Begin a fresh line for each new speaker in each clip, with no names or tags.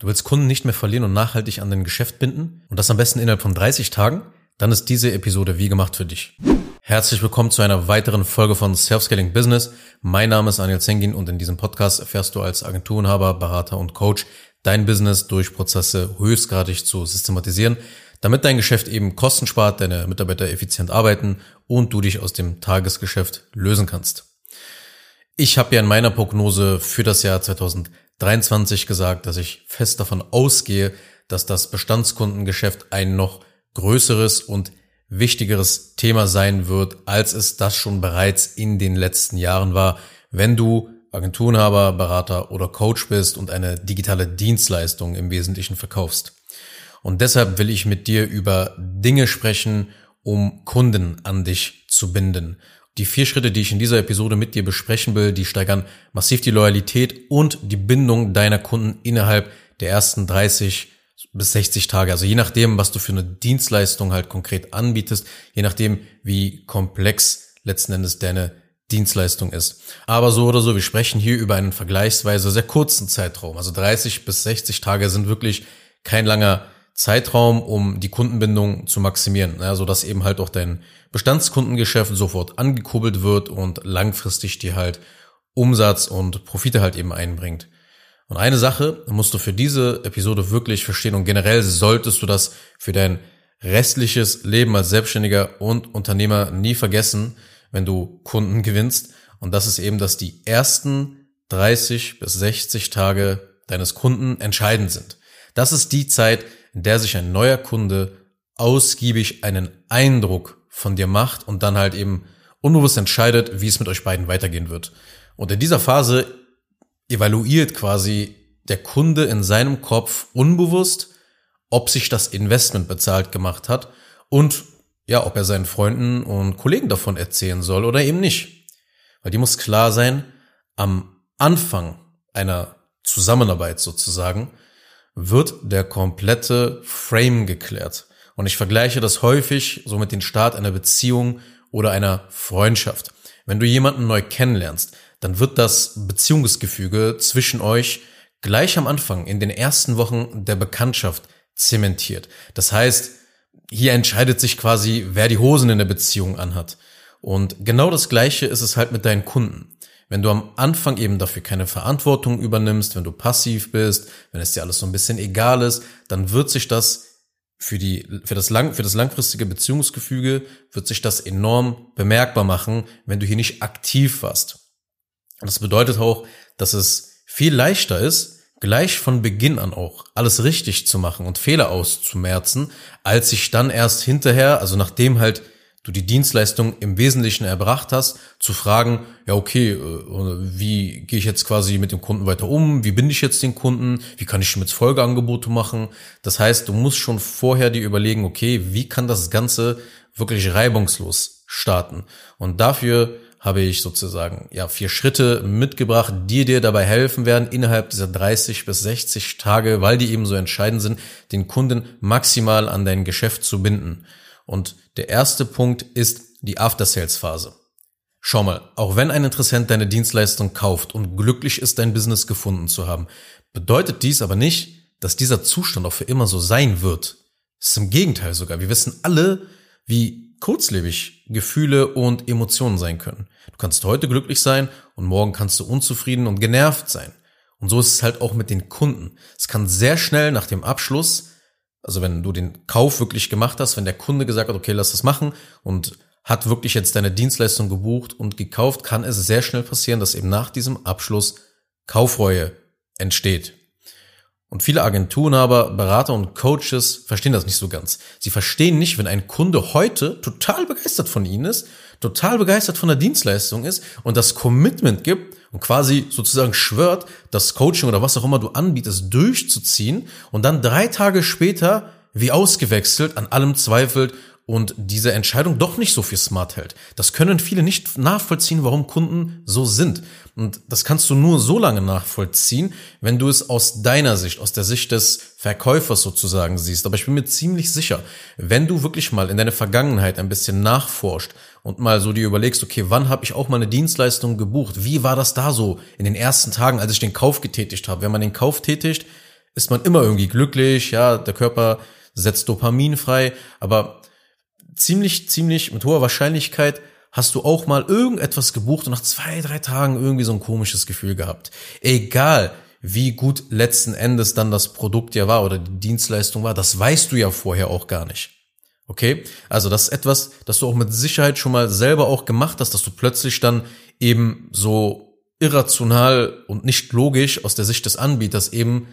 Du willst Kunden nicht mehr verlieren und nachhaltig an dein Geschäft binden und das am besten innerhalb von 30 Tagen? Dann ist diese Episode wie gemacht für dich. Herzlich willkommen zu einer weiteren Folge von Self-Scaling Business. Mein Name ist Daniel Zengin und in diesem Podcast erfährst du als Agenturinhaber, Berater und Coach dein Business durch Prozesse höchstgradig zu systematisieren, damit dein Geschäft eben Kosten spart, deine Mitarbeiter effizient arbeiten und du dich aus dem Tagesgeschäft lösen kannst. Ich habe ja in meiner Prognose für das Jahr 2023 gesagt, dass ich fest davon ausgehe, dass das Bestandskundengeschäft ein noch größeres und wichtigeres Thema sein wird, als es das schon bereits in den letzten Jahren war, wenn du Agenturenhaber, Berater oder Coach bist und eine digitale Dienstleistung im Wesentlichen verkaufst. Und deshalb will ich mit dir über Dinge sprechen, um Kunden an dich zu binden. Die vier Schritte, die ich in dieser Episode mit dir besprechen will, die steigern massiv die Loyalität und die Bindung deiner Kunden innerhalb der ersten 30 bis 60 Tage. Also je nachdem, was du für eine Dienstleistung halt konkret anbietest, je nachdem, wie komplex letzten Endes deine Dienstleistung ist. Aber so oder so, wir sprechen hier über einen vergleichsweise sehr kurzen Zeitraum. Also 30 bis 60 Tage sind wirklich kein langer Zeitraum, um die Kundenbindung zu maximieren, ja, so dass eben halt auch dein Bestandskundengeschäft sofort angekurbelt wird und langfristig dir halt Umsatz und Profite halt eben einbringt. Und eine Sache musst du für diese Episode wirklich verstehen und generell solltest du das für dein restliches Leben als Selbstständiger und Unternehmer nie vergessen, wenn du Kunden gewinnst. Und das ist eben, dass die ersten 30 bis 60 Tage deines Kunden entscheidend sind. Das ist die Zeit, in der sich ein neuer Kunde ausgiebig einen Eindruck von dir macht und dann halt eben unbewusst entscheidet, wie es mit euch beiden weitergehen wird. Und in dieser Phase evaluiert quasi der Kunde in seinem Kopf unbewusst, ob sich das Investment bezahlt gemacht hat und ja, ob er seinen Freunden und Kollegen davon erzählen soll oder eben nicht. Weil die muss klar sein, am Anfang einer Zusammenarbeit sozusagen wird der komplette Frame geklärt. Und ich vergleiche das häufig so mit dem Start einer Beziehung oder einer Freundschaft. Wenn du jemanden neu kennenlernst, dann wird das Beziehungsgefüge zwischen euch gleich am Anfang in den ersten Wochen der Bekanntschaft zementiert. Das heißt, hier entscheidet sich quasi, wer die Hosen in der Beziehung anhat. Und genau das Gleiche ist es halt mit deinen Kunden. Wenn du am Anfang eben dafür keine Verantwortung übernimmst, wenn du passiv bist, wenn es dir alles so ein bisschen egal ist, dann wird sich das für die, für das lang, für das langfristige Beziehungsgefüge wird sich das enorm bemerkbar machen, wenn du hier nicht aktiv warst. Das bedeutet auch, dass es viel leichter ist, gleich von Beginn an auch alles richtig zu machen und Fehler auszumerzen, als sich dann erst hinterher, also nachdem halt du die Dienstleistung im Wesentlichen erbracht hast, zu fragen, ja okay, äh, wie gehe ich jetzt quasi mit dem Kunden weiter um, wie binde ich jetzt den Kunden, wie kann ich jetzt Folgeangebote machen. Das heißt, du musst schon vorher dir überlegen, okay, wie kann das Ganze wirklich reibungslos starten. Und dafür habe ich sozusagen ja vier Schritte mitgebracht, die dir dabei helfen werden, innerhalb dieser 30 bis 60 Tage, weil die eben so entscheidend sind, den Kunden maximal an dein Geschäft zu binden. Und der erste Punkt ist die After-Sales-Phase. Schau mal, auch wenn ein Interessent deine Dienstleistung kauft und glücklich ist, dein Business gefunden zu haben, bedeutet dies aber nicht, dass dieser Zustand auch für immer so sein wird. Es ist im Gegenteil sogar. Wir wissen alle, wie kurzlebig Gefühle und Emotionen sein können. Du kannst heute glücklich sein und morgen kannst du unzufrieden und genervt sein. Und so ist es halt auch mit den Kunden. Es kann sehr schnell nach dem Abschluss also wenn du den Kauf wirklich gemacht hast, wenn der Kunde gesagt hat, okay, lass das machen und hat wirklich jetzt deine Dienstleistung gebucht und gekauft, kann es sehr schnell passieren, dass eben nach diesem Abschluss Kaufreue entsteht. Und viele Agenturenhaber, Berater und Coaches verstehen das nicht so ganz. Sie verstehen nicht, wenn ein Kunde heute total begeistert von ihnen ist, total begeistert von der Dienstleistung ist und das Commitment gibt und quasi sozusagen schwört, das Coaching oder was auch immer du anbietest, durchzuziehen und dann drei Tage später wie ausgewechselt an allem zweifelt und diese Entscheidung doch nicht so viel smart hält. Das können viele nicht nachvollziehen, warum Kunden so sind. Und das kannst du nur so lange nachvollziehen, wenn du es aus deiner Sicht, aus der Sicht des Verkäufers sozusagen siehst. Aber ich bin mir ziemlich sicher, wenn du wirklich mal in deine Vergangenheit ein bisschen nachforscht und mal so dir überlegst, okay, wann habe ich auch mal eine Dienstleistung gebucht? Wie war das da so in den ersten Tagen, als ich den Kauf getätigt habe? Wenn man den Kauf tätigt, ist man immer irgendwie glücklich, ja, der Körper setzt Dopamin frei, aber ziemlich, ziemlich mit hoher Wahrscheinlichkeit hast du auch mal irgendetwas gebucht und nach zwei, drei Tagen irgendwie so ein komisches Gefühl gehabt. Egal, wie gut letzten Endes dann das Produkt ja war oder die Dienstleistung war, das weißt du ja vorher auch gar nicht. Okay? Also das ist etwas, das du auch mit Sicherheit schon mal selber auch gemacht hast, dass du plötzlich dann eben so irrational und nicht logisch aus der Sicht des Anbieters eben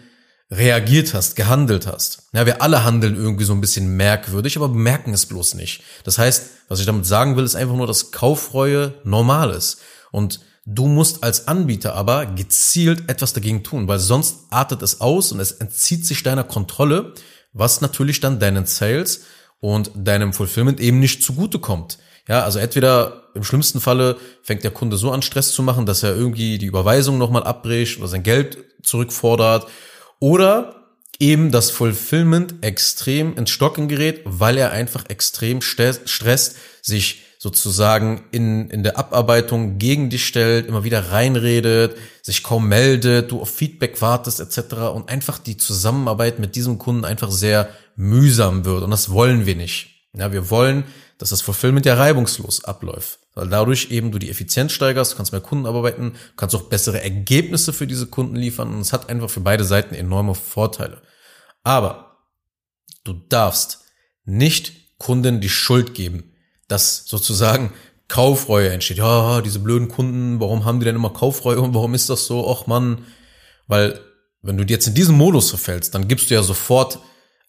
reagiert hast, gehandelt hast. Ja, wir alle handeln irgendwie so ein bisschen merkwürdig, aber bemerken es bloß nicht. Das heißt, was ich damit sagen will, ist einfach nur, dass Kaufreue normal ist. Und du musst als Anbieter aber gezielt etwas dagegen tun, weil sonst artet es aus und es entzieht sich deiner Kontrolle, was natürlich dann deinen Sales und deinem Fulfillment eben nicht zugutekommt. Ja, also entweder im schlimmsten Falle fängt der Kunde so an Stress zu machen, dass er irgendwie die Überweisung nochmal abbricht oder sein Geld zurückfordert oder eben das Fulfillment extrem ins Stocken gerät, weil er einfach extrem stresst, sich sozusagen in, in der Abarbeitung gegen dich stellt, immer wieder reinredet, sich kaum meldet, du auf Feedback wartest etc. und einfach die Zusammenarbeit mit diesem Kunden einfach sehr mühsam wird und das wollen wir nicht. Ja, wir wollen, dass das Fulfillment ja reibungslos abläuft, weil dadurch eben du die Effizienz steigerst, du kannst mehr Kunden arbeiten, du kannst auch bessere Ergebnisse für diese Kunden liefern und es hat einfach für beide Seiten enorme Vorteile. Aber du darfst nicht Kunden die Schuld geben, dass sozusagen Kaufreue entsteht. Ja, diese blöden Kunden, warum haben die denn immer Kaufreue und warum ist das so? Ach man, weil wenn du jetzt in diesen Modus verfällst, dann gibst du ja sofort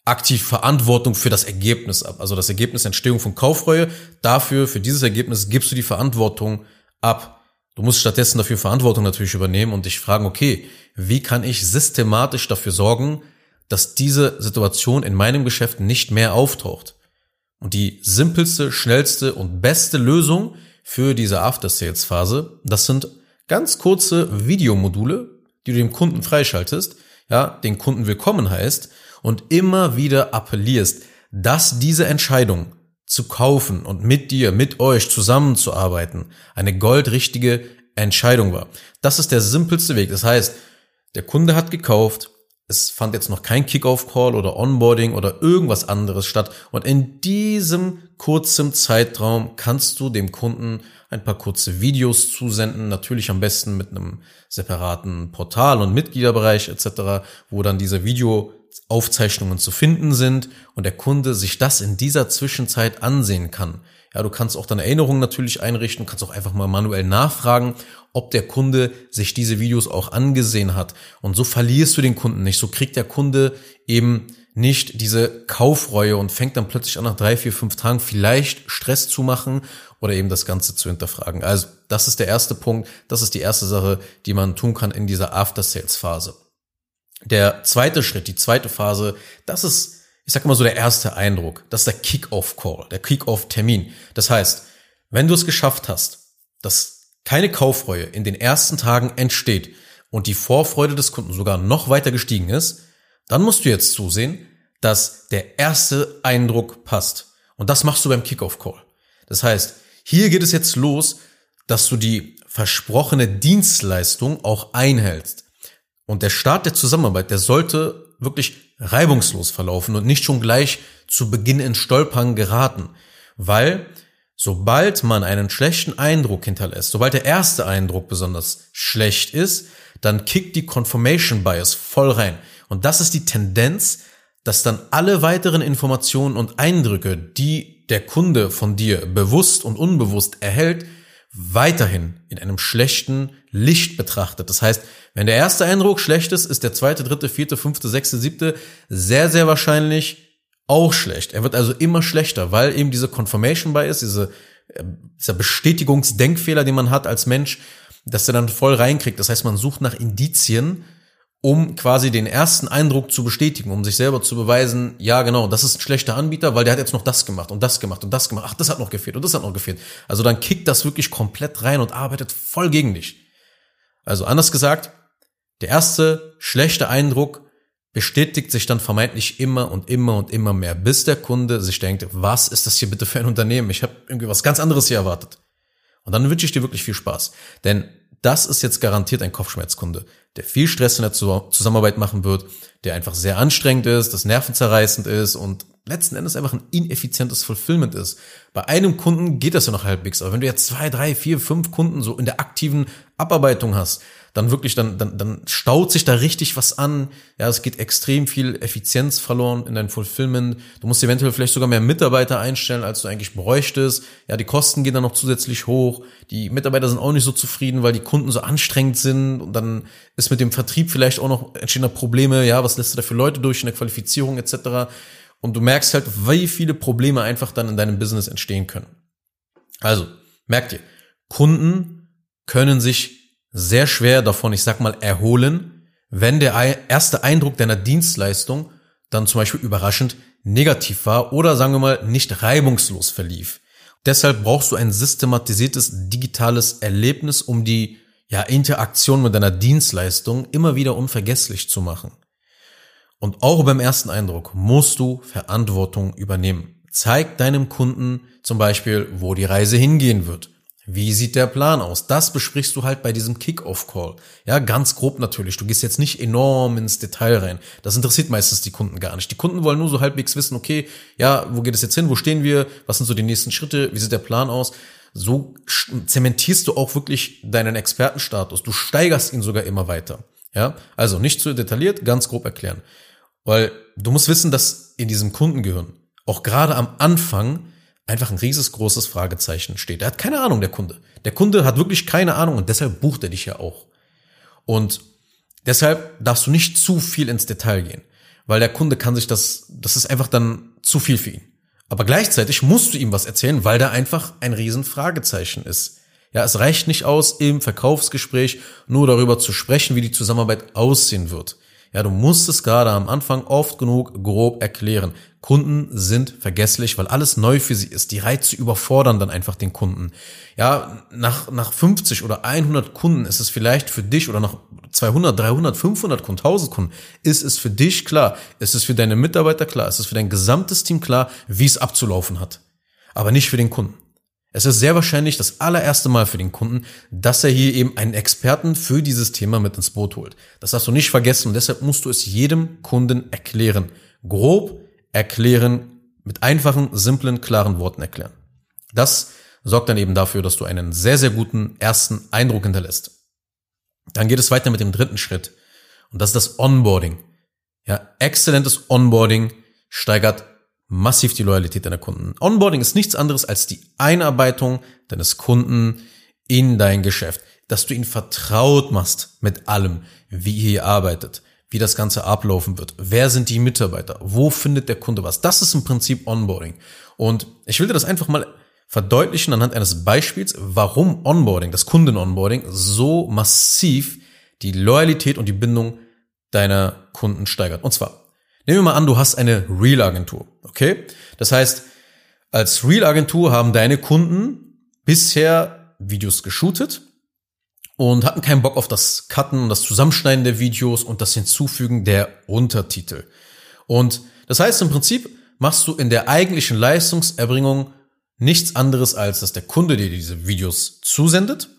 aktiv Verantwortung für das Ergebnis ab. Also das Ergebnis Entstehung von Kaufreue. Dafür, für dieses Ergebnis gibst du die Verantwortung ab. Du musst stattdessen dafür Verantwortung natürlich übernehmen und dich fragen, okay, wie kann ich systematisch dafür sorgen, dass diese Situation in meinem Geschäft nicht mehr auftaucht? Und die simpelste, schnellste und beste Lösung für diese After-Sales-Phase, das sind ganz kurze Videomodule, die du dem Kunden freischaltest, ja, den Kunden willkommen heißt und immer wieder appellierst, dass diese Entscheidung zu kaufen und mit dir, mit euch zusammenzuarbeiten, eine goldrichtige Entscheidung war. Das ist der simpelste Weg. Das heißt, der Kunde hat gekauft, es fand jetzt noch kein Kickoff-Call oder Onboarding oder irgendwas anderes statt. Und in diesem kurzen Zeitraum kannst du dem Kunden ein paar kurze Videos zusenden, natürlich am besten mit einem separaten Portal und Mitgliederbereich etc., wo dann diese Videoaufzeichnungen zu finden sind und der Kunde sich das in dieser Zwischenzeit ansehen kann. Ja, du kannst auch deine Erinnerungen natürlich einrichten, kannst auch einfach mal manuell nachfragen, ob der Kunde sich diese Videos auch angesehen hat. Und so verlierst du den Kunden nicht. So kriegt der Kunde eben nicht diese Kaufreue und fängt dann plötzlich an, nach drei, vier, fünf Tagen vielleicht Stress zu machen oder eben das Ganze zu hinterfragen. Also das ist der erste Punkt. Das ist die erste Sache, die man tun kann in dieser After-Sales-Phase. Der zweite Schritt, die zweite Phase, das ist ich sag immer so der erste Eindruck, das ist der Kick-off-Call, der Kick-off-Termin. Das heißt, wenn du es geschafft hast, dass keine Kaufreue in den ersten Tagen entsteht und die Vorfreude des Kunden sogar noch weiter gestiegen ist, dann musst du jetzt zusehen, dass der erste Eindruck passt. Und das machst du beim Kick-off-Call. Das heißt, hier geht es jetzt los, dass du die versprochene Dienstleistung auch einhältst. Und der Start der Zusammenarbeit, der sollte wirklich reibungslos verlaufen und nicht schon gleich zu Beginn in Stolpern geraten. Weil sobald man einen schlechten Eindruck hinterlässt, sobald der erste Eindruck besonders schlecht ist, dann kickt die Confirmation Bias voll rein. Und das ist die Tendenz, dass dann alle weiteren Informationen und Eindrücke, die der Kunde von dir bewusst und unbewusst erhält, weiterhin in einem schlechten Licht betrachtet. Das heißt, wenn der erste Eindruck schlecht ist, ist der zweite, dritte, vierte, fünfte, sechste, siebte sehr, sehr wahrscheinlich auch schlecht. Er wird also immer schlechter, weil eben diese Confirmation Bias, diese, äh, dieser Bestätigungsdenkfehler, den man hat als Mensch, dass er dann voll reinkriegt. Das heißt, man sucht nach Indizien, um quasi den ersten Eindruck zu bestätigen, um sich selber zu beweisen, ja genau, das ist ein schlechter Anbieter, weil der hat jetzt noch das gemacht und das gemacht und das gemacht. Ach, das hat noch gefehlt und das hat noch gefehlt. Also dann kickt das wirklich komplett rein und arbeitet voll gegen dich. Also anders gesagt, der erste schlechte Eindruck bestätigt sich dann vermeintlich immer und immer und immer mehr, bis der Kunde sich denkt, was ist das hier bitte für ein Unternehmen? Ich habe irgendwie was ganz anderes hier erwartet. Und dann wünsche ich dir wirklich viel Spaß. Denn das ist jetzt garantiert ein Kopfschmerzkunde, der viel Stress in der Zusammenarbeit machen wird, der einfach sehr anstrengend ist, das nervenzerreißend ist und letzten Endes einfach ein ineffizientes Fulfillment ist. Bei einem Kunden geht das ja noch halbwegs, aber wenn du jetzt zwei, drei, vier, fünf Kunden so in der aktiven Abarbeitung hast, dann wirklich, dann, dann, dann staut sich da richtig was an. Ja, es geht extrem viel Effizienz verloren in dein Fulfillment. Du musst eventuell vielleicht sogar mehr Mitarbeiter einstellen, als du eigentlich bräuchtest. Ja, die Kosten gehen dann noch zusätzlich hoch. Die Mitarbeiter sind auch nicht so zufrieden, weil die Kunden so anstrengend sind. Und dann ist mit dem Vertrieb vielleicht auch noch entstehen da Probleme. Ja, was lässt du da für Leute durch in der Qualifizierung etc. Und du merkst halt, wie viele Probleme einfach dann in deinem Business entstehen können. Also, merkt ihr, Kunden können sich sehr schwer davon, ich sag mal, erholen, wenn der erste Eindruck deiner Dienstleistung dann zum Beispiel überraschend negativ war oder sagen wir mal nicht reibungslos verlief. Deshalb brauchst du ein systematisiertes digitales Erlebnis, um die ja, Interaktion mit deiner Dienstleistung immer wieder unvergesslich zu machen. Und auch beim ersten Eindruck musst du Verantwortung übernehmen. Zeig deinem Kunden zum Beispiel, wo die Reise hingehen wird. Wie sieht der Plan aus? Das besprichst du halt bei diesem Kick-Off-Call. Ja, ganz grob natürlich. Du gehst jetzt nicht enorm ins Detail rein. Das interessiert meistens die Kunden gar nicht. Die Kunden wollen nur so halbwegs wissen, okay, ja, wo geht es jetzt hin? Wo stehen wir? Was sind so die nächsten Schritte? Wie sieht der Plan aus? So zementierst du auch wirklich deinen Expertenstatus. Du steigerst ihn sogar immer weiter. Ja, also nicht zu detailliert, ganz grob erklären. Weil du musst wissen, dass in diesem Kundengehirn auch gerade am Anfang einfach ein riesengroßes Fragezeichen steht. Er hat keine Ahnung, der Kunde. Der Kunde hat wirklich keine Ahnung und deshalb bucht er dich ja auch. Und deshalb darfst du nicht zu viel ins Detail gehen, weil der Kunde kann sich das, das ist einfach dann zu viel für ihn. Aber gleichzeitig musst du ihm was erzählen, weil da einfach ein riesen Fragezeichen ist. Ja, es reicht nicht aus, im Verkaufsgespräch nur darüber zu sprechen, wie die Zusammenarbeit aussehen wird. Ja, du musst es gerade am Anfang oft genug grob erklären. Kunden sind vergesslich, weil alles neu für sie ist. Die Reize überfordern dann einfach den Kunden. Ja, nach, nach 50 oder 100 Kunden ist es vielleicht für dich oder nach 200, 300, 500 Kunden, 1000 Kunden, ist es für dich klar, ist es für deine Mitarbeiter klar, ist es für dein gesamtes Team klar, wie es abzulaufen hat. Aber nicht für den Kunden. Es ist sehr wahrscheinlich das allererste Mal für den Kunden, dass er hier eben einen Experten für dieses Thema mit ins Boot holt. Das darfst du nicht vergessen und deshalb musst du es jedem Kunden erklären. Grob erklären, mit einfachen, simplen, klaren Worten erklären. Das sorgt dann eben dafür, dass du einen sehr, sehr guten ersten Eindruck hinterlässt. Dann geht es weiter mit dem dritten Schritt. Und das ist das Onboarding. Ja, exzellentes Onboarding steigert massiv die Loyalität deiner Kunden. Onboarding ist nichts anderes als die Einarbeitung deines Kunden in dein Geschäft, dass du ihn vertraut machst mit allem, wie ihr hier arbeitet, wie das Ganze ablaufen wird, wer sind die Mitarbeiter, wo findet der Kunde was. Das ist im Prinzip Onboarding. Und ich will dir das einfach mal verdeutlichen anhand eines Beispiels, warum Onboarding, das Kunden-Onboarding, so massiv die Loyalität und die Bindung deiner Kunden steigert. Und zwar, Nehmen wir mal an, du hast eine Real-Agentur, okay? Das heißt, als Real-Agentur haben deine Kunden bisher Videos geshootet und hatten keinen Bock auf das Cutten und das Zusammenschneiden der Videos und das Hinzufügen der Untertitel. Und das heißt im Prinzip machst du in der eigentlichen Leistungserbringung nichts anderes als, dass der Kunde dir diese Videos zusendet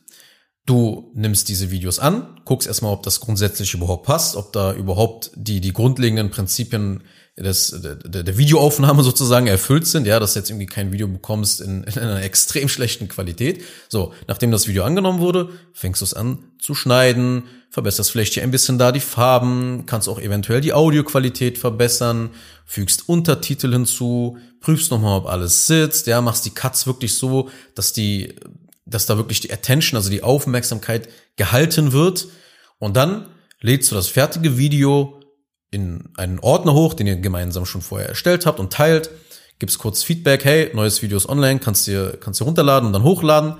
Du nimmst diese Videos an, guckst erstmal, ob das grundsätzlich überhaupt passt, ob da überhaupt die, die grundlegenden Prinzipien des, der, der Videoaufnahme sozusagen erfüllt sind, ja, dass du jetzt irgendwie kein Video bekommst in, in einer extrem schlechten Qualität. So, nachdem das Video angenommen wurde, fängst du es an zu schneiden, verbesserst vielleicht hier ein bisschen da die Farben, kannst auch eventuell die Audioqualität verbessern, fügst Untertitel hinzu, prüfst nochmal, ob alles sitzt, ja, machst die Cuts wirklich so, dass die dass da wirklich die Attention, also die Aufmerksamkeit gehalten wird. Und dann lädst du das fertige Video in einen Ordner hoch, den ihr gemeinsam schon vorher erstellt habt und teilt, gibst kurz Feedback, hey, neues Video ist online, kannst dir, kannst dir runterladen und dann hochladen.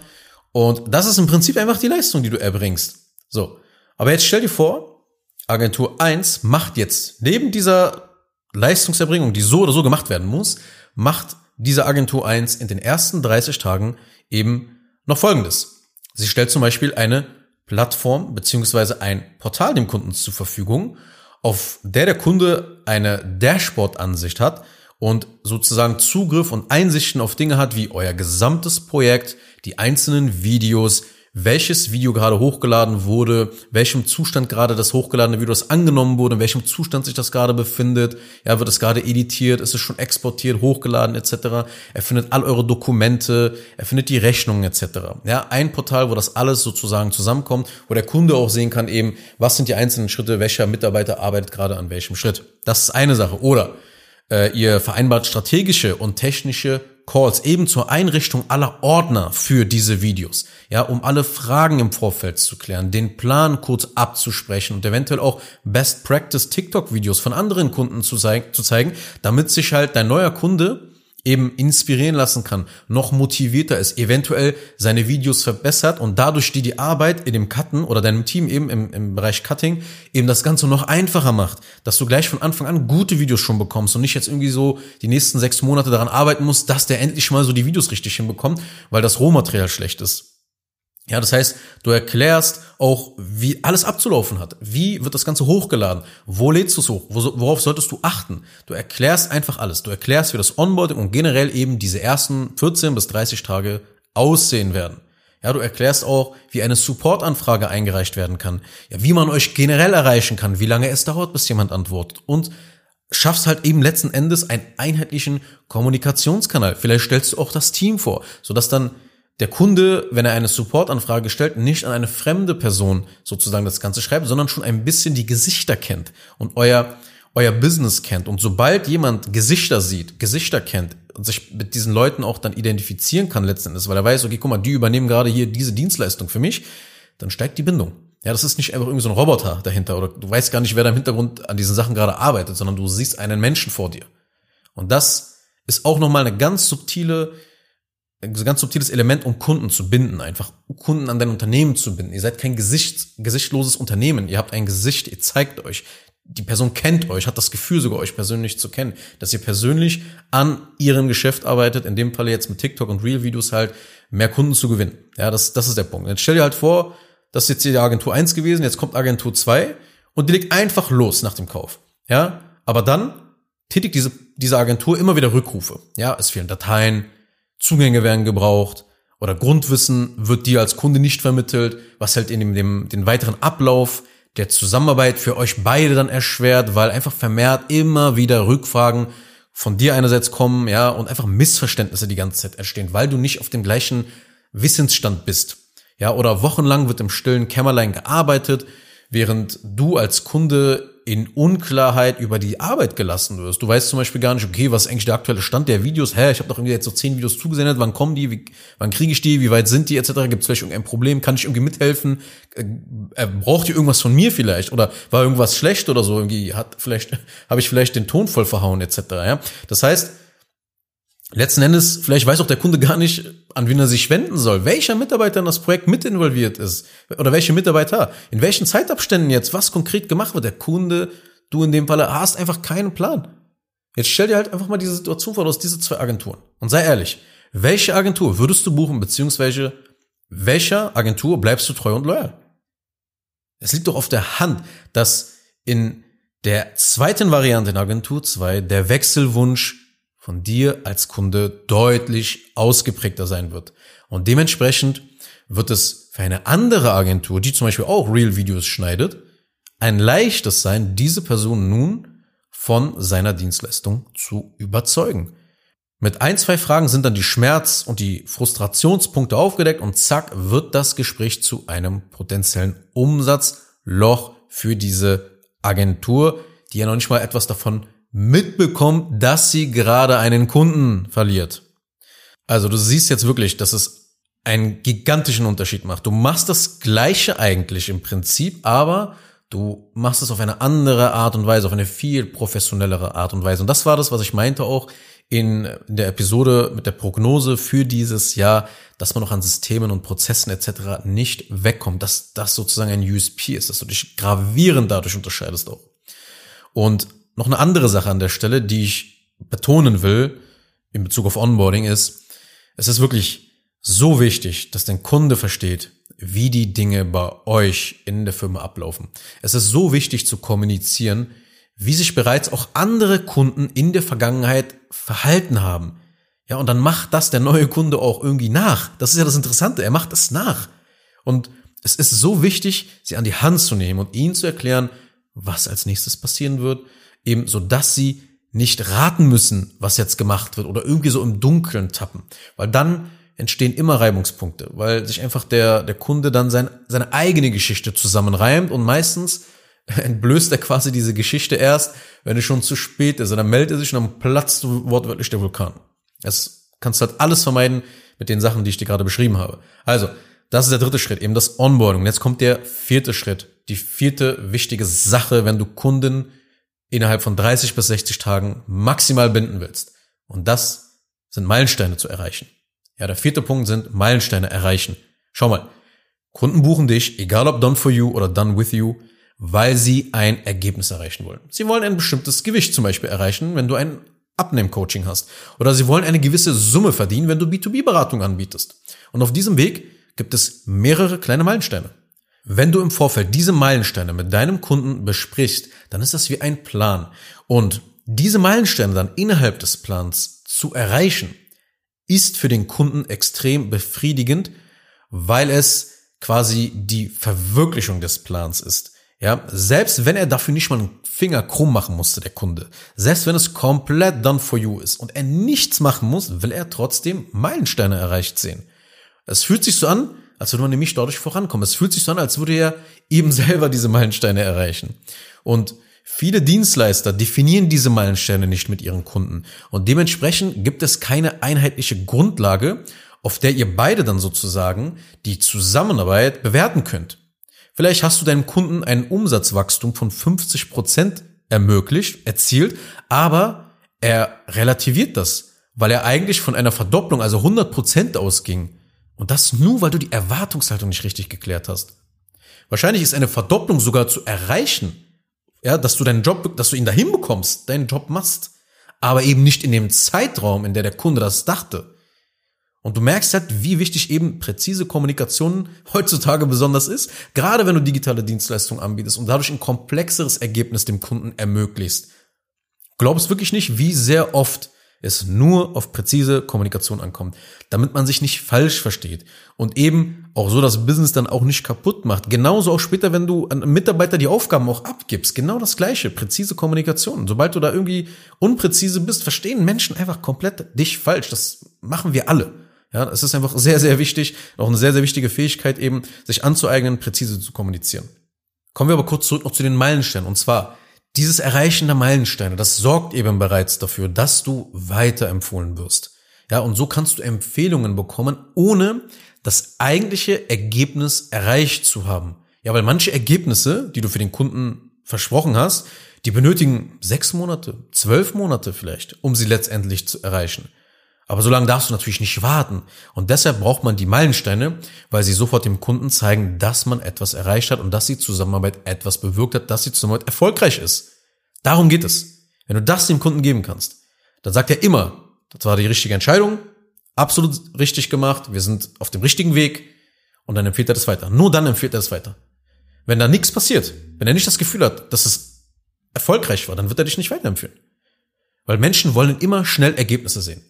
Und das ist im Prinzip einfach die Leistung, die du erbringst. So. Aber jetzt stell dir vor, Agentur 1 macht jetzt neben dieser Leistungserbringung, die so oder so gemacht werden muss, macht diese Agentur 1 in den ersten 30 Tagen eben noch Folgendes. Sie stellt zum Beispiel eine Plattform beziehungsweise ein Portal dem Kunden zur Verfügung, auf der der Kunde eine Dashboard-Ansicht hat und sozusagen Zugriff und Einsichten auf Dinge hat wie euer gesamtes Projekt, die einzelnen Videos, welches Video gerade hochgeladen wurde, welchem Zustand gerade das hochgeladene Video das angenommen wurde, in welchem Zustand sich das gerade befindet. Ja, wird es gerade editiert, ist es schon exportiert, hochgeladen etc. Er findet all eure Dokumente, er findet die Rechnungen etc. Ja, ein Portal, wo das alles sozusagen zusammenkommt, wo der Kunde auch sehen kann eben, was sind die einzelnen Schritte, welcher Mitarbeiter arbeitet gerade an welchem Schritt. Das ist eine Sache. Oder äh, ihr vereinbart strategische und technische Calls eben zur Einrichtung aller Ordner für diese Videos, ja, um alle Fragen im Vorfeld zu klären, den Plan kurz abzusprechen und eventuell auch Best Practice TikTok Videos von anderen Kunden zu, zu zeigen, damit sich halt dein neuer Kunde eben inspirieren lassen kann, noch motivierter ist, eventuell seine Videos verbessert und dadurch die die Arbeit in dem Cutten oder deinem Team eben im, im Bereich Cutting eben das Ganze noch einfacher macht, dass du gleich von Anfang an gute Videos schon bekommst und nicht jetzt irgendwie so die nächsten sechs Monate daran arbeiten musst, dass der endlich mal so die Videos richtig hinbekommt, weil das Rohmaterial schlecht ist. Ja, das heißt, du erklärst auch, wie alles abzulaufen hat. Wie wird das Ganze hochgeladen? Wo lädst du es hoch? Worauf solltest du achten? Du erklärst einfach alles. Du erklärst, wie das Onboarding und generell eben diese ersten 14 bis 30 Tage aussehen werden. Ja, du erklärst auch, wie eine Supportanfrage eingereicht werden kann. Ja, wie man euch generell erreichen kann, wie lange es dauert, bis jemand antwortet. Und schaffst halt eben letzten Endes einen einheitlichen Kommunikationskanal. Vielleicht stellst du auch das Team vor, sodass dann der Kunde, wenn er eine Supportanfrage stellt, nicht an eine fremde Person sozusagen das Ganze schreibt, sondern schon ein bisschen die Gesichter kennt und euer, euer Business kennt. Und sobald jemand Gesichter sieht, Gesichter kennt und sich mit diesen Leuten auch dann identifizieren kann letzten Endes, weil er weiß, okay, guck mal, die übernehmen gerade hier diese Dienstleistung für mich, dann steigt die Bindung. Ja, das ist nicht einfach irgendwie so ein Roboter dahinter oder du weißt gar nicht, wer da im Hintergrund an diesen Sachen gerade arbeitet, sondern du siehst einen Menschen vor dir. Und das ist auch nochmal eine ganz subtile ganz subtiles Element, um Kunden zu binden, einfach Kunden an dein Unternehmen zu binden. Ihr seid kein Gesicht, gesichtloses Unternehmen. Ihr habt ein Gesicht, ihr zeigt euch. Die Person kennt euch, hat das Gefühl sogar euch persönlich zu kennen, dass ihr persönlich an ihrem Geschäft arbeitet, in dem Fall jetzt mit TikTok und Real-Videos halt, mehr Kunden zu gewinnen. Ja, das, das ist der Punkt. Jetzt stell dir halt vor, das ist jetzt hier die Agentur 1 gewesen, jetzt kommt Agentur 2 und die legt einfach los nach dem Kauf. Ja, aber dann tätigt diese, diese Agentur immer wieder Rückrufe. Ja, es fehlen Dateien, Zugänge werden gebraucht oder Grundwissen wird dir als Kunde nicht vermittelt, was halt in dem, dem den weiteren Ablauf der Zusammenarbeit für euch beide dann erschwert, weil einfach vermehrt immer wieder Rückfragen von dir einerseits kommen, ja, und einfach Missverständnisse die ganze Zeit entstehen, weil du nicht auf dem gleichen Wissensstand bist. Ja, oder wochenlang wird im stillen Kämmerlein gearbeitet, während du als Kunde in Unklarheit über die Arbeit gelassen wirst. Du weißt zum Beispiel gar nicht, okay, was ist eigentlich der aktuelle Stand der Videos? Hä, ich habe doch irgendwie jetzt so zehn Videos zugesendet, wann kommen die, wie, wann kriege ich die, wie weit sind die, etc. Gibt es vielleicht irgendein Problem? Kann ich irgendwie mithelfen? Äh, braucht ihr irgendwas von mir vielleicht? Oder war irgendwas schlecht oder so? Irgendwie hat vielleicht, habe ich vielleicht den Ton voll verhauen, etc. Ja? Das heißt, letzten Endes, vielleicht weiß auch der Kunde gar nicht, an wen er sich wenden soll, welcher Mitarbeiter in das Projekt mit involviert ist oder welche Mitarbeiter, in welchen Zeitabständen jetzt was konkret gemacht wird. Der Kunde, du in dem Falle, hast einfach keinen Plan. Jetzt stell dir halt einfach mal diese Situation vor, du hast diese zwei Agenturen und sei ehrlich, welche Agentur würdest du buchen, beziehungsweise welcher Agentur bleibst du treu und loyal? Es liegt doch auf der Hand, dass in der zweiten Variante in Agentur 2 der Wechselwunsch von dir als Kunde deutlich ausgeprägter sein wird. Und dementsprechend wird es für eine andere Agentur, die zum Beispiel auch Real-Videos schneidet, ein leichtes sein, diese Person nun von seiner Dienstleistung zu überzeugen. Mit ein, zwei Fragen sind dann die Schmerz- und die Frustrationspunkte aufgedeckt und zack wird das Gespräch zu einem potenziellen Umsatzloch für diese Agentur, die ja noch nicht mal etwas davon mitbekommt, dass sie gerade einen Kunden verliert. Also du siehst jetzt wirklich, dass es einen gigantischen Unterschied macht. Du machst das Gleiche eigentlich im Prinzip, aber du machst es auf eine andere Art und Weise, auf eine viel professionellere Art und Weise. Und das war das, was ich meinte auch in der Episode mit der Prognose für dieses Jahr, dass man noch an Systemen und Prozessen etc. nicht wegkommt, dass das sozusagen ein USP ist, dass du dich gravierend dadurch unterscheidest auch. Und noch eine andere Sache an der Stelle, die ich betonen will in Bezug auf Onboarding ist, es ist wirklich so wichtig, dass dein Kunde versteht, wie die Dinge bei euch in der Firma ablaufen. Es ist so wichtig zu kommunizieren, wie sich bereits auch andere Kunden in der Vergangenheit verhalten haben. Ja, und dann macht das der neue Kunde auch irgendwie nach. Das ist ja das Interessante. Er macht es nach. Und es ist so wichtig, sie an die Hand zu nehmen und ihnen zu erklären, was als nächstes passieren wird, eben so dass sie nicht raten müssen, was jetzt gemacht wird oder irgendwie so im Dunkeln tappen, weil dann entstehen immer Reibungspunkte, weil sich einfach der, der Kunde dann sein, seine eigene Geschichte zusammenreimt und meistens entblößt er quasi diese Geschichte erst, wenn es schon zu spät ist. Und dann meldet er sich und dann platzt wortwörtlich der Vulkan. Das kannst du halt alles vermeiden mit den Sachen, die ich dir gerade beschrieben habe. Also, das ist der dritte Schritt, eben das Onboarding. Und jetzt kommt der vierte Schritt, die vierte wichtige Sache, wenn du Kunden innerhalb von 30 bis 60 Tagen maximal binden willst. Und das sind Meilensteine zu erreichen. Ja, der vierte Punkt sind Meilensteine erreichen. Schau mal, Kunden buchen dich, egal ob done for you oder done with you, weil sie ein Ergebnis erreichen wollen. Sie wollen ein bestimmtes Gewicht zum Beispiel erreichen, wenn du ein Abnehmcoaching hast. Oder sie wollen eine gewisse Summe verdienen, wenn du B2B-Beratung anbietest. Und auf diesem Weg gibt es mehrere kleine Meilensteine. Wenn du im Vorfeld diese Meilensteine mit deinem Kunden besprichst, dann ist das wie ein Plan. Und diese Meilensteine dann innerhalb des Plans zu erreichen, ist für den Kunden extrem befriedigend, weil es quasi die Verwirklichung des Plans ist. Ja, selbst wenn er dafür nicht mal einen Finger krumm machen musste, der Kunde. Selbst wenn es komplett done for you ist und er nichts machen muss, will er trotzdem Meilensteine erreicht sehen. Es fühlt sich so an, als würde man nämlich dadurch vorankommen. Es fühlt sich so an, als würde er eben selber diese Meilensteine erreichen. Und Viele Dienstleister definieren diese Meilensteine nicht mit ihren Kunden und dementsprechend gibt es keine einheitliche Grundlage, auf der ihr beide dann sozusagen die Zusammenarbeit bewerten könnt. Vielleicht hast du deinem Kunden ein Umsatzwachstum von 50 Prozent ermöglicht, erzielt, aber er relativiert das, weil er eigentlich von einer Verdopplung, also 100 Prozent ausging. Und das nur, weil du die Erwartungshaltung nicht richtig geklärt hast. Wahrscheinlich ist eine Verdopplung sogar zu erreichen, ja, dass du deinen Job, dass du ihn dahin bekommst, deinen Job machst, aber eben nicht in dem Zeitraum, in der der Kunde das dachte. Und du merkst halt, wie wichtig eben präzise Kommunikation heutzutage besonders ist, gerade wenn du digitale Dienstleistungen anbietest und dadurch ein komplexeres Ergebnis dem Kunden ermöglicht. Glaubst wirklich nicht, wie sehr oft es nur auf präzise Kommunikation ankommt, damit man sich nicht falsch versteht und eben auch so das Business dann auch nicht kaputt macht. Genauso auch später, wenn du an Mitarbeiter die Aufgaben auch abgibst, genau das gleiche, präzise Kommunikation. Sobald du da irgendwie unpräzise bist, verstehen Menschen einfach komplett dich falsch. Das machen wir alle. Ja, es ist einfach sehr, sehr wichtig, auch eine sehr, sehr wichtige Fähigkeit eben, sich anzueignen, präzise zu kommunizieren. Kommen wir aber kurz zurück noch zu den Meilensteinen. Und zwar, dieses Erreichen der Meilensteine, das sorgt eben bereits dafür, dass du weiterempfohlen wirst. Ja, und so kannst du Empfehlungen bekommen, ohne das eigentliche Ergebnis erreicht zu haben. Ja, weil manche Ergebnisse, die du für den Kunden versprochen hast, die benötigen sechs Monate, zwölf Monate vielleicht, um sie letztendlich zu erreichen. Aber so lange darfst du natürlich nicht warten. Und deshalb braucht man die Meilensteine, weil sie sofort dem Kunden zeigen, dass man etwas erreicht hat und dass die Zusammenarbeit etwas bewirkt hat, dass die Zusammenarbeit erfolgreich ist. Darum geht es. Wenn du das dem Kunden geben kannst, dann sagt er immer, das war die richtige Entscheidung, absolut richtig gemacht, wir sind auf dem richtigen Weg und dann empfiehlt er das weiter. Nur dann empfiehlt er das weiter. Wenn da nichts passiert, wenn er nicht das Gefühl hat, dass es erfolgreich war, dann wird er dich nicht weiterempfehlen. Weil Menschen wollen immer schnell Ergebnisse sehen.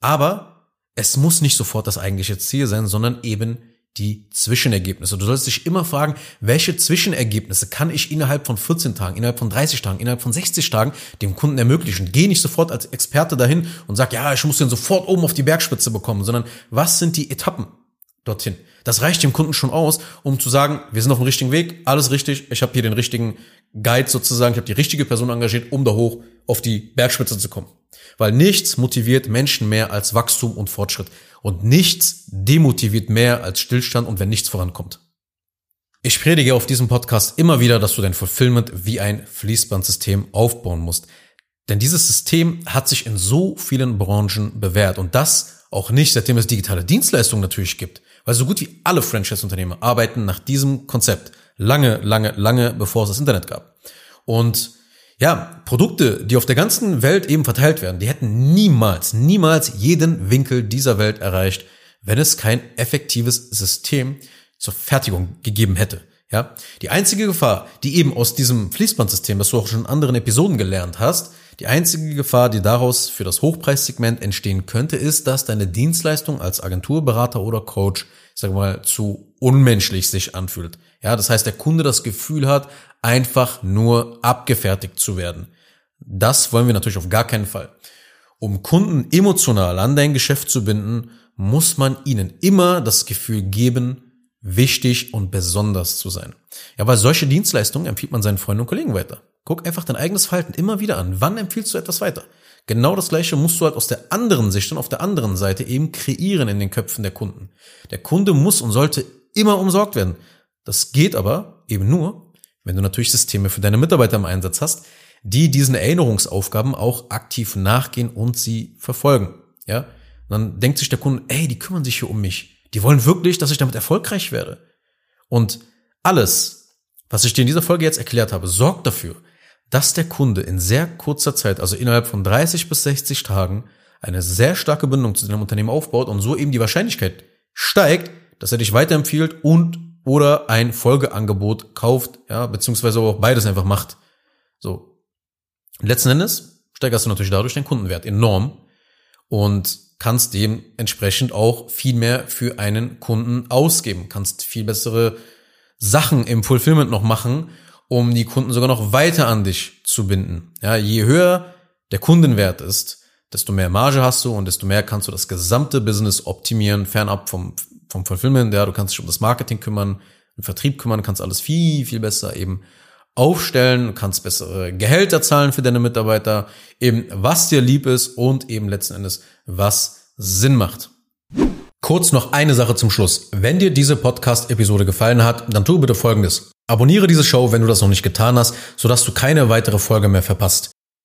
Aber es muss nicht sofort das eigentliche Ziel sein, sondern eben die Zwischenergebnisse. Du sollst dich immer fragen, welche Zwischenergebnisse kann ich innerhalb von 14 Tagen, innerhalb von 30 Tagen, innerhalb von 60 Tagen dem Kunden ermöglichen. Geh nicht sofort als Experte dahin und sag, ja, ich muss den sofort oben auf die Bergspitze bekommen, sondern was sind die Etappen dorthin? Das reicht dem Kunden schon aus, um zu sagen, wir sind auf dem richtigen Weg, alles richtig, ich habe hier den richtigen Guide sozusagen, ich habe die richtige Person engagiert, um da hoch auf die Bergspitze zu kommen. Weil nichts motiviert Menschen mehr als Wachstum und Fortschritt. Und nichts demotiviert mehr als Stillstand und wenn nichts vorankommt. Ich predige auf diesem Podcast immer wieder, dass du dein Fulfillment wie ein Fließbandsystem aufbauen musst. Denn dieses System hat sich in so vielen Branchen bewährt. Und das auch nicht, seitdem es digitale Dienstleistungen natürlich gibt. Weil so gut wie alle Franchise-Unternehmer arbeiten nach diesem Konzept. Lange, lange, lange bevor es das Internet gab. Und ja, Produkte, die auf der ganzen Welt eben verteilt werden, die hätten niemals, niemals jeden Winkel dieser Welt erreicht, wenn es kein effektives System zur Fertigung gegeben hätte. Ja, die einzige Gefahr, die eben aus diesem Fließbandsystem, das du auch schon in anderen Episoden gelernt hast, die einzige Gefahr, die daraus für das Hochpreissegment entstehen könnte, ist, dass deine Dienstleistung als Agenturberater oder Coach, sag mal, zu unmenschlich sich anfühlt. Ja, das heißt, der Kunde das Gefühl hat, einfach nur abgefertigt zu werden. Das wollen wir natürlich auf gar keinen Fall. Um Kunden emotional an dein Geschäft zu binden, muss man ihnen immer das Gefühl geben, wichtig und besonders zu sein. Ja, weil solche Dienstleistungen empfiehlt man seinen Freunden und Kollegen weiter. Guck einfach dein eigenes Verhalten immer wieder an. Wann empfiehlst du etwas weiter? Genau das gleiche musst du halt aus der anderen Sicht und auf der anderen Seite eben kreieren in den Köpfen der Kunden. Der Kunde muss und sollte immer umsorgt werden. Das geht aber eben nur, wenn du natürlich Systeme für deine Mitarbeiter im Einsatz hast, die diesen Erinnerungsaufgaben auch aktiv nachgehen und sie verfolgen. Ja, und dann denkt sich der Kunde, ey, die kümmern sich hier um mich. Die wollen wirklich, dass ich damit erfolgreich werde. Und alles, was ich dir in dieser Folge jetzt erklärt habe, sorgt dafür, dass der Kunde in sehr kurzer Zeit, also innerhalb von 30 bis 60 Tagen, eine sehr starke Bindung zu deinem Unternehmen aufbaut und so eben die Wahrscheinlichkeit steigt, dass er dich weiterempfiehlt und oder ein Folgeangebot kauft, ja, beziehungsweise auch beides einfach macht. So. Letzten Endes steigerst du natürlich dadurch den Kundenwert enorm und kannst dementsprechend auch viel mehr für einen Kunden ausgeben, kannst viel bessere Sachen im Fulfillment noch machen um die Kunden sogar noch weiter an dich zu binden. Ja, je höher der Kundenwert ist, desto mehr Marge hast du und desto mehr kannst du das gesamte Business optimieren, fernab vom, vom Fulfillment. Ja, du kannst dich um das Marketing kümmern, den Vertrieb kümmern, kannst alles viel, viel besser eben aufstellen, kannst bessere Gehälter zahlen für deine Mitarbeiter, eben was dir lieb ist und eben letzten Endes was Sinn macht. Kurz noch eine Sache zum Schluss. Wenn dir diese Podcast-Episode gefallen hat, dann tu bitte Folgendes. Abonniere diese Show, wenn du das noch nicht getan hast, sodass du keine weitere Folge mehr verpasst.